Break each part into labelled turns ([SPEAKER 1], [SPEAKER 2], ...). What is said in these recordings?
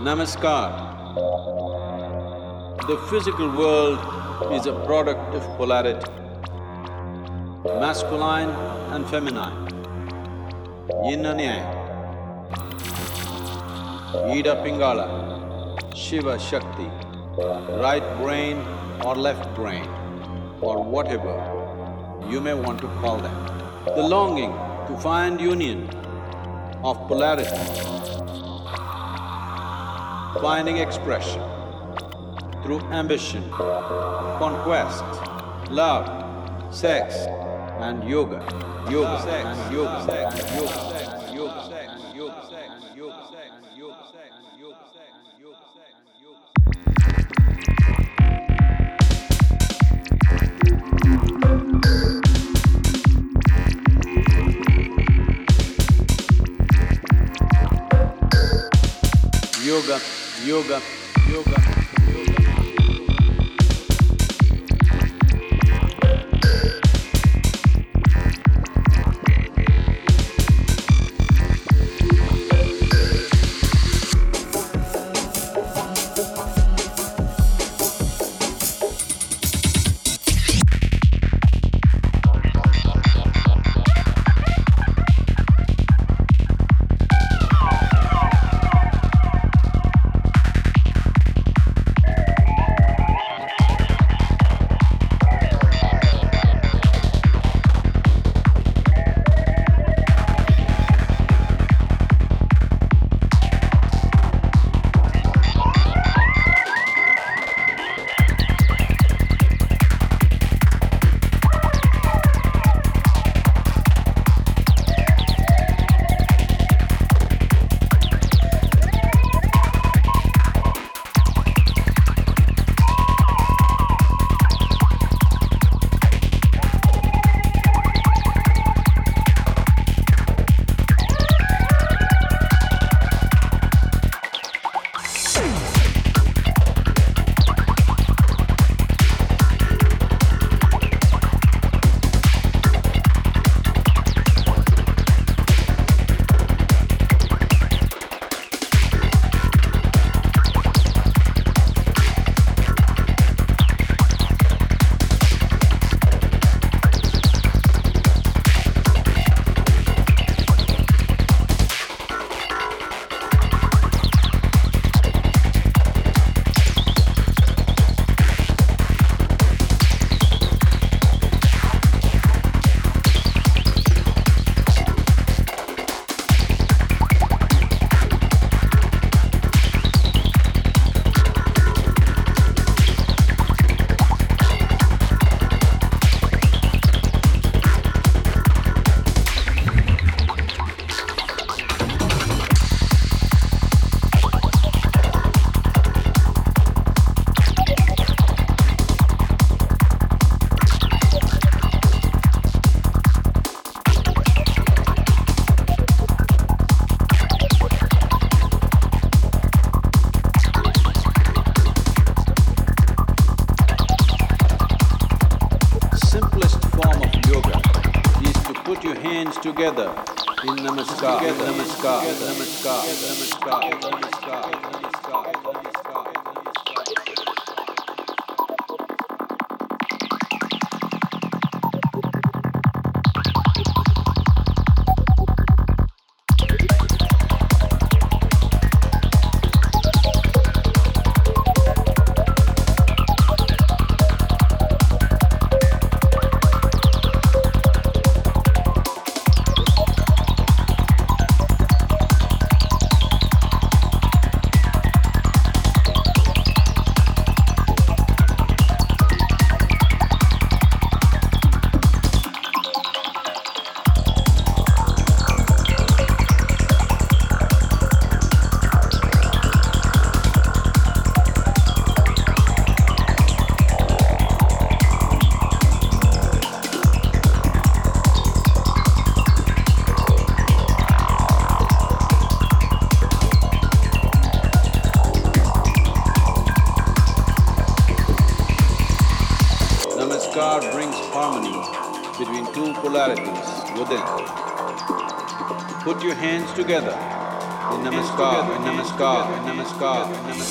[SPEAKER 1] Namaskar. The physical world is a product of polarity, masculine and feminine, yin and yang, Ida Pingala, Shiva Shakti, right brain or left brain, or whatever you may want to call them. The longing to find union of polarity, finding expression through ambition, conquest, love, sex, and yoga, yoga, sex, and yoga, sex, and yoga, Yoga, yoga, yoga, together. Namaskar, namaskar, namaskar, namaskar,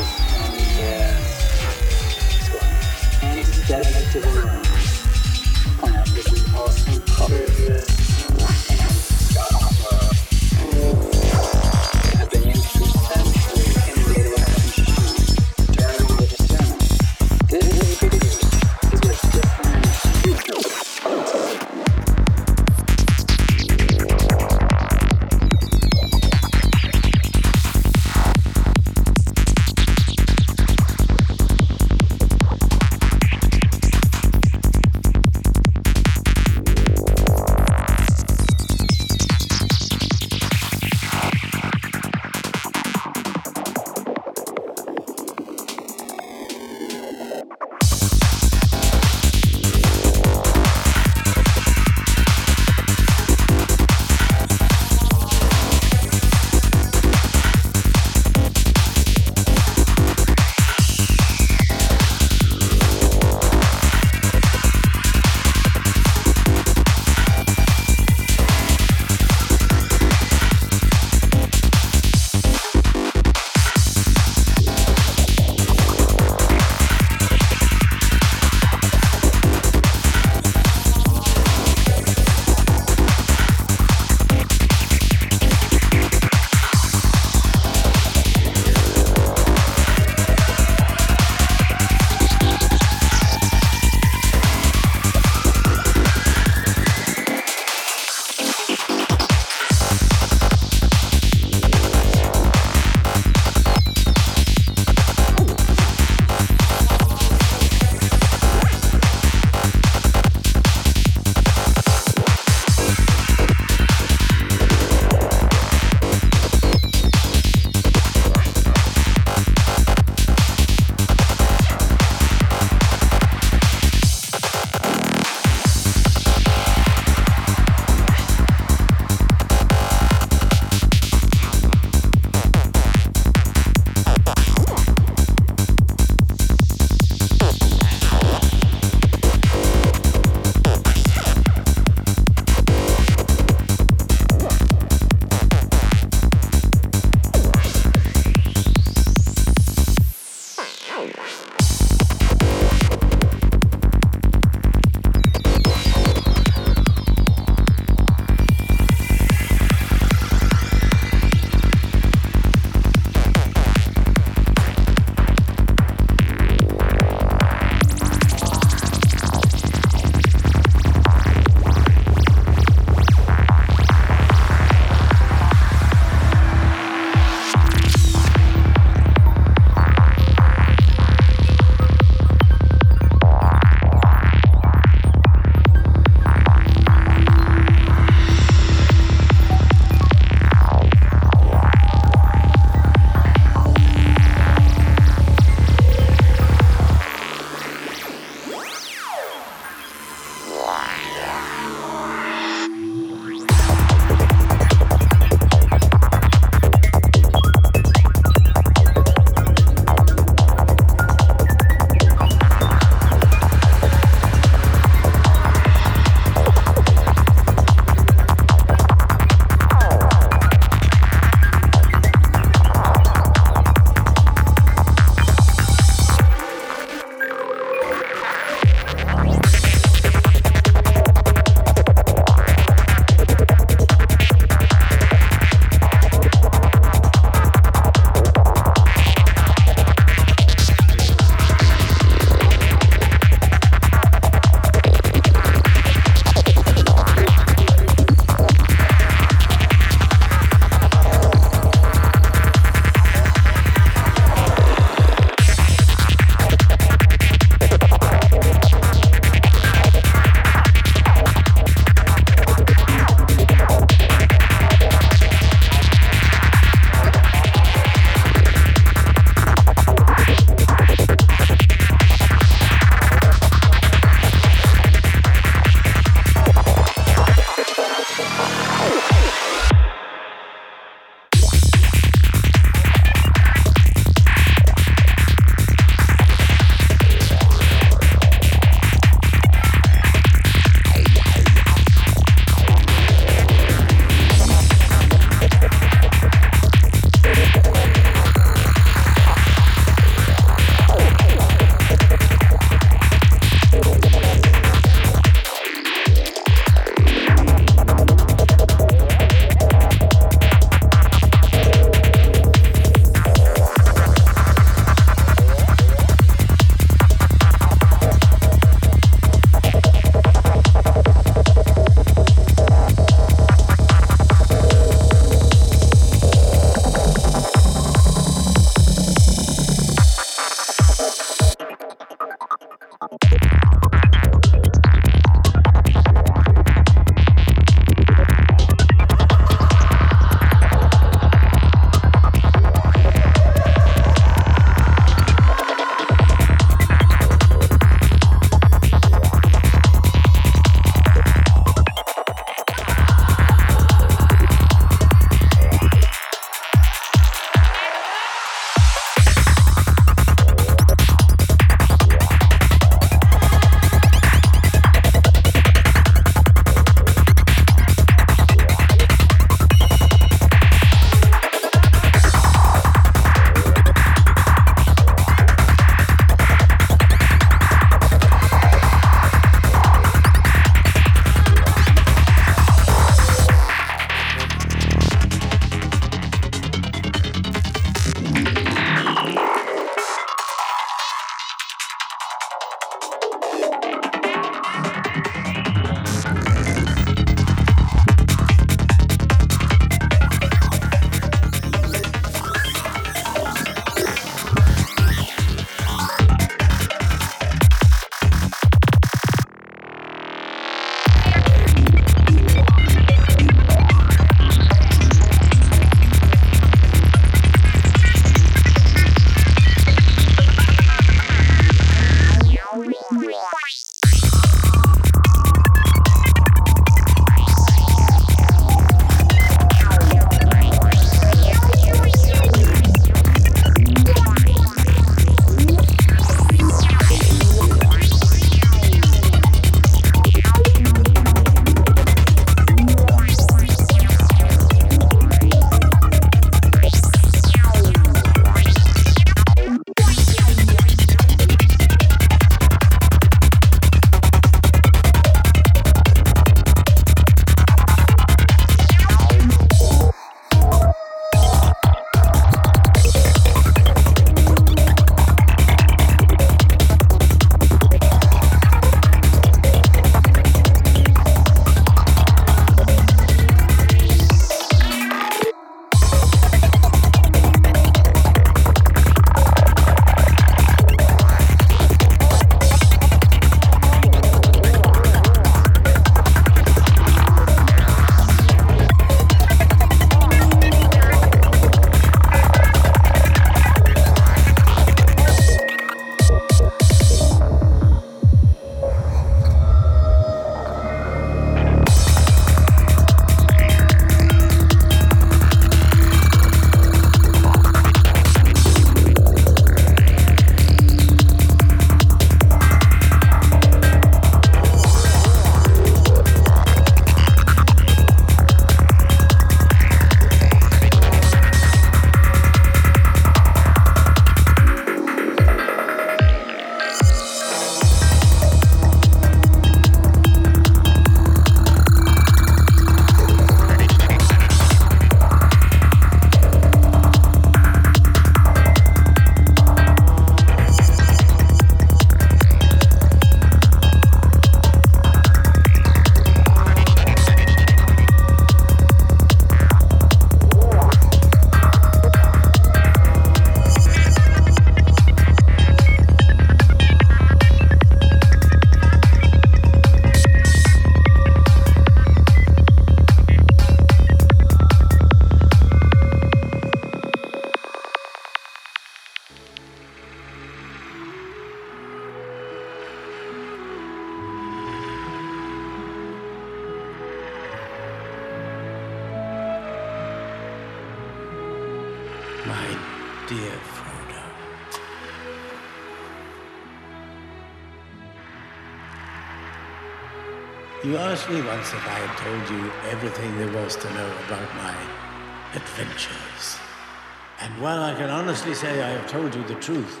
[SPEAKER 2] say I have told you the truth,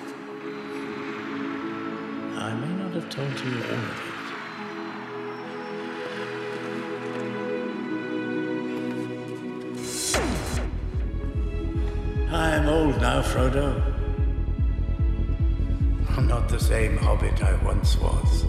[SPEAKER 2] I may not have told you all of it. I am old now, Frodo. I'm not the same hobbit I once was.